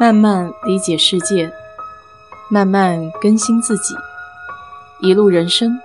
慢慢理解世界，慢慢更新自己。一路人生，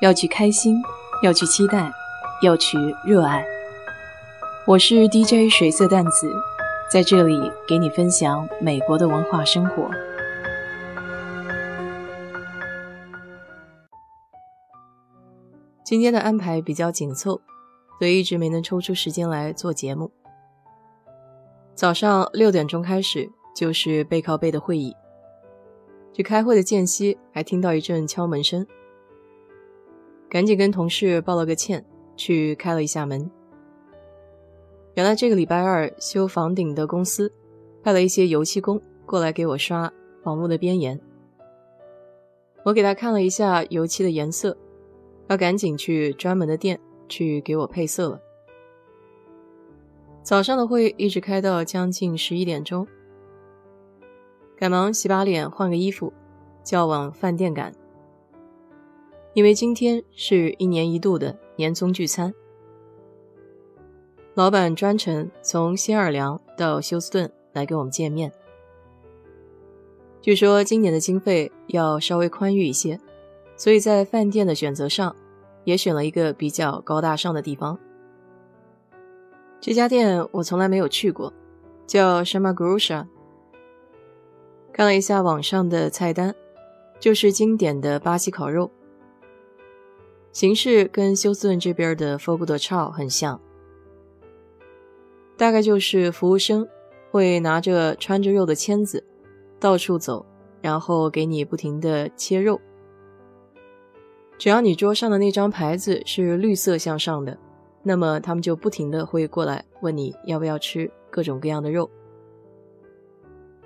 要去开心，要去期待，要去热爱。我是 DJ 水色淡子，在这里给你分享美国的文化生活。今天的安排比较紧凑，所以一直没能抽出时间来做节目。早上六点钟开始就是背靠背的会议，去开会的间隙还听到一阵敲门声，赶紧跟同事报了个歉，去开了一下门。原来这个礼拜二修房顶的公司派了一些油漆工过来给我刷房屋的边沿，我给他看了一下油漆的颜色，要赶紧去专门的店去给我配色了。早上的会一直开到将近十一点钟，赶忙洗把脸，换个衣服，就要往饭店赶。因为今天是一年一度的年终聚餐，老板专程从新奥尔良到休斯顿来跟我们见面。据说今年的经费要稍微宽裕一些，所以在饭店的选择上也选了一个比较高大上的地方。这家店我从来没有去过，叫 Shamagrusha。看了一下网上的菜单，就是经典的巴西烤肉，形式跟休斯顿这边的 Fogo de Chao 很像，大概就是服务生会拿着穿着肉的签子到处走，然后给你不停的切肉，只要你桌上的那张牌子是绿色向上的。那么他们就不停的会过来问你要不要吃各种各样的肉。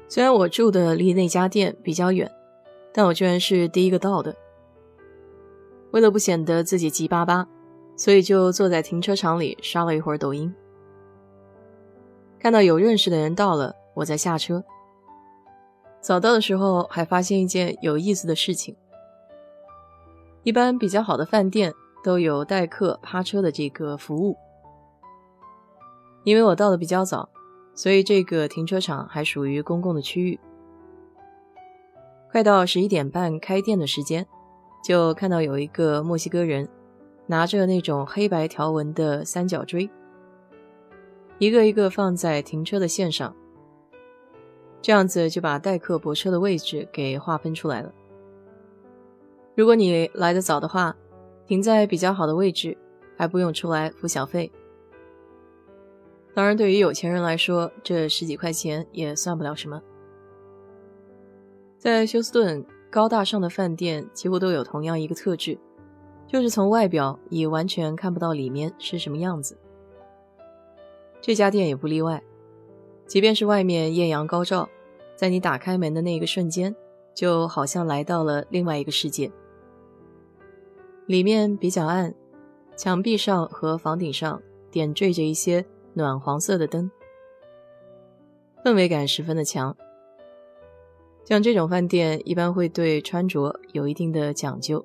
虽然我住的离那家店比较远，但我居然是第一个到的。为了不显得自己急巴巴，所以就坐在停车场里刷了一会儿抖音。看到有认识的人到了，我才下车。早到的时候还发现一件有意思的事情：一般比较好的饭店。都有代客趴车的这个服务，因为我到的比较早，所以这个停车场还属于公共的区域。快到十一点半开店的时间，就看到有一个墨西哥人拿着那种黑白条纹的三角锥，一个一个放在停车的线上，这样子就把代客泊车的位置给划分出来了。如果你来的早的话，停在比较好的位置，还不用出来付小费。当然，对于有钱人来说，这十几块钱也算不了什么。在休斯顿，高大上的饭店几乎都有同样一个特质，就是从外表你完全看不到里面是什么样子。这家店也不例外，即便是外面艳阳高照，在你打开门的那一个瞬间，就好像来到了另外一个世界。里面比较暗，墙壁上和房顶上点缀着一些暖黄色的灯，氛围感十分的强。像这种饭店一般会对穿着有一定的讲究，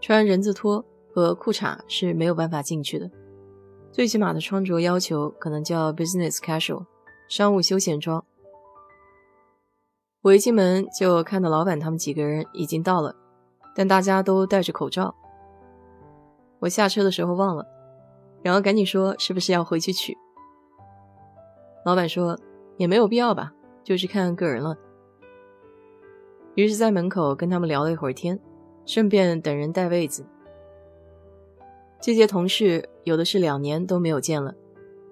穿人字拖和裤衩是没有办法进去的，最起码的穿着要求可能叫 business casual，商务休闲装。我一进门就看到老板他们几个人已经到了。但大家都戴着口罩，我下车的时候忘了，然后赶紧说是不是要回去取。老板说也没有必要吧，就是看个人了。于是，在门口跟他们聊了一会儿天，顺便等人带位子。这些同事有的是两年都没有见了，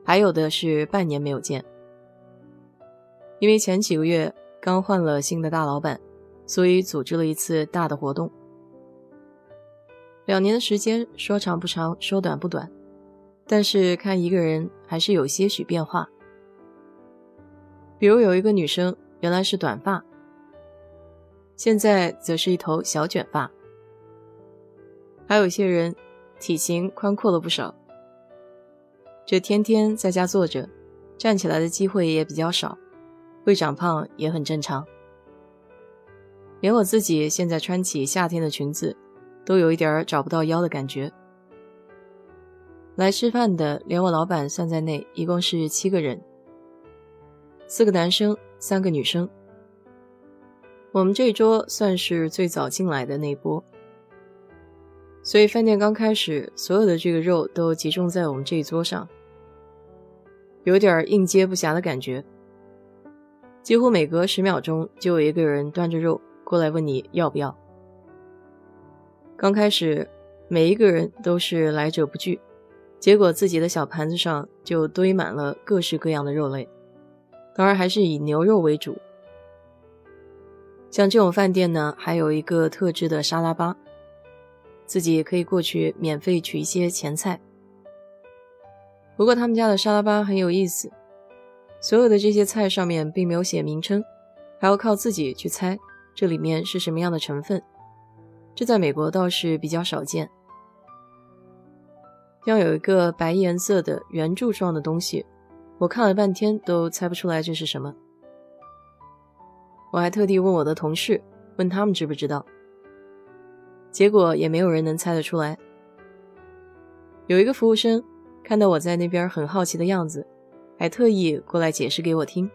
还有的是半年没有见，因为前几个月刚换了新的大老板，所以组织了一次大的活动。两年的时间，说长不长，说短不短，但是看一个人还是有些许变化。比如有一个女生，原来是短发，现在则是一头小卷发；还有些人体型宽阔了不少。这天天在家坐着，站起来的机会也比较少，会长胖也很正常。连我自己现在穿起夏天的裙子。都有一点找不到腰的感觉。来吃饭的，连我老板算在内，一共是七个人。四个男生，三个女生。我们这一桌算是最早进来的那波，所以饭店刚开始，所有的这个肉都集中在我们这一桌上，有点应接不暇的感觉。几乎每隔十秒钟就有一个人端着肉过来问你要不要。刚开始，每一个人都是来者不拒，结果自己的小盘子上就堆满了各式各样的肉类，当然还是以牛肉为主。像这种饭店呢，还有一个特制的沙拉吧，自己也可以过去免费取一些前菜。不过他们家的沙拉吧很有意思，所有的这些菜上面并没有写名称，还要靠自己去猜这里面是什么样的成分。这在美国倒是比较少见。要有一个白颜色的圆柱状的东西，我看了半天都猜不出来这是什么。我还特地问我的同事，问他们知不知道，结果也没有人能猜得出来。有一个服务生看到我在那边很好奇的样子，还特意过来解释给我听。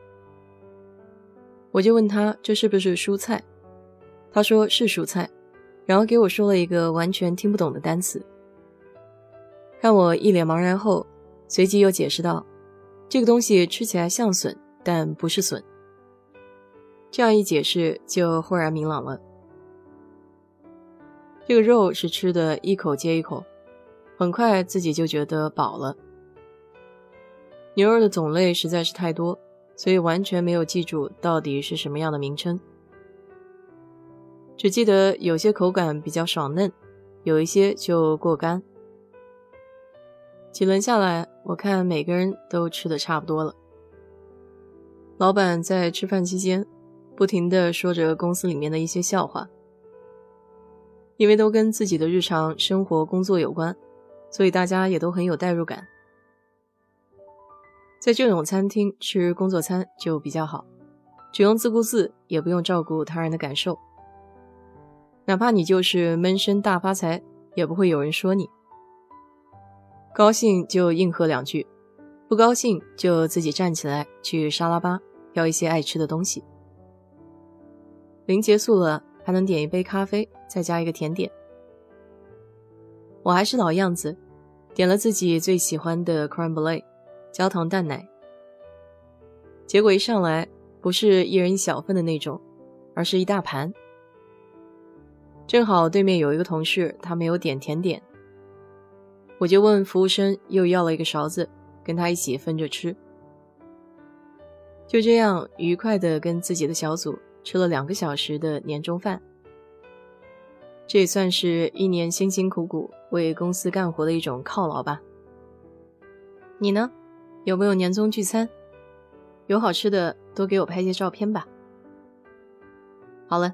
我就问他这是不是蔬菜，他说是蔬菜。然后给我说了一个完全听不懂的单词，看我一脸茫然后，随即又解释道：“这个东西吃起来像笋，但不是笋。”这样一解释，就豁然明朗了。这个肉是吃的一口接一口，很快自己就觉得饱了。牛肉的种类实在是太多，所以完全没有记住到底是什么样的名称。只记得有些口感比较爽嫩，有一些就过干。几轮下来，我看每个人都吃的差不多了。老板在吃饭期间不停的说着公司里面的一些笑话，因为都跟自己的日常生活工作有关，所以大家也都很有代入感。在这种餐厅吃工作餐就比较好，只用自顾自，也不用照顾他人的感受。哪怕你就是闷声大发财，也不会有人说你。高兴就应和两句，不高兴就自己站起来去沙拉吧要一些爱吃的东西。临结束了，还能点一杯咖啡，再加一个甜点。我还是老样子，点了自己最喜欢的 crème brûlée，焦糖蛋奶。结果一上来，不是一人一小份的那种，而是一大盘。正好对面有一个同事，他没有点甜点，我就问服务生又要了一个勺子，跟他一起分着吃。就这样愉快的跟自己的小组吃了两个小时的年终饭，这也算是一年辛辛苦苦为公司干活的一种犒劳吧。你呢，有没有年终聚餐？有好吃的多给我拍些照片吧。好了。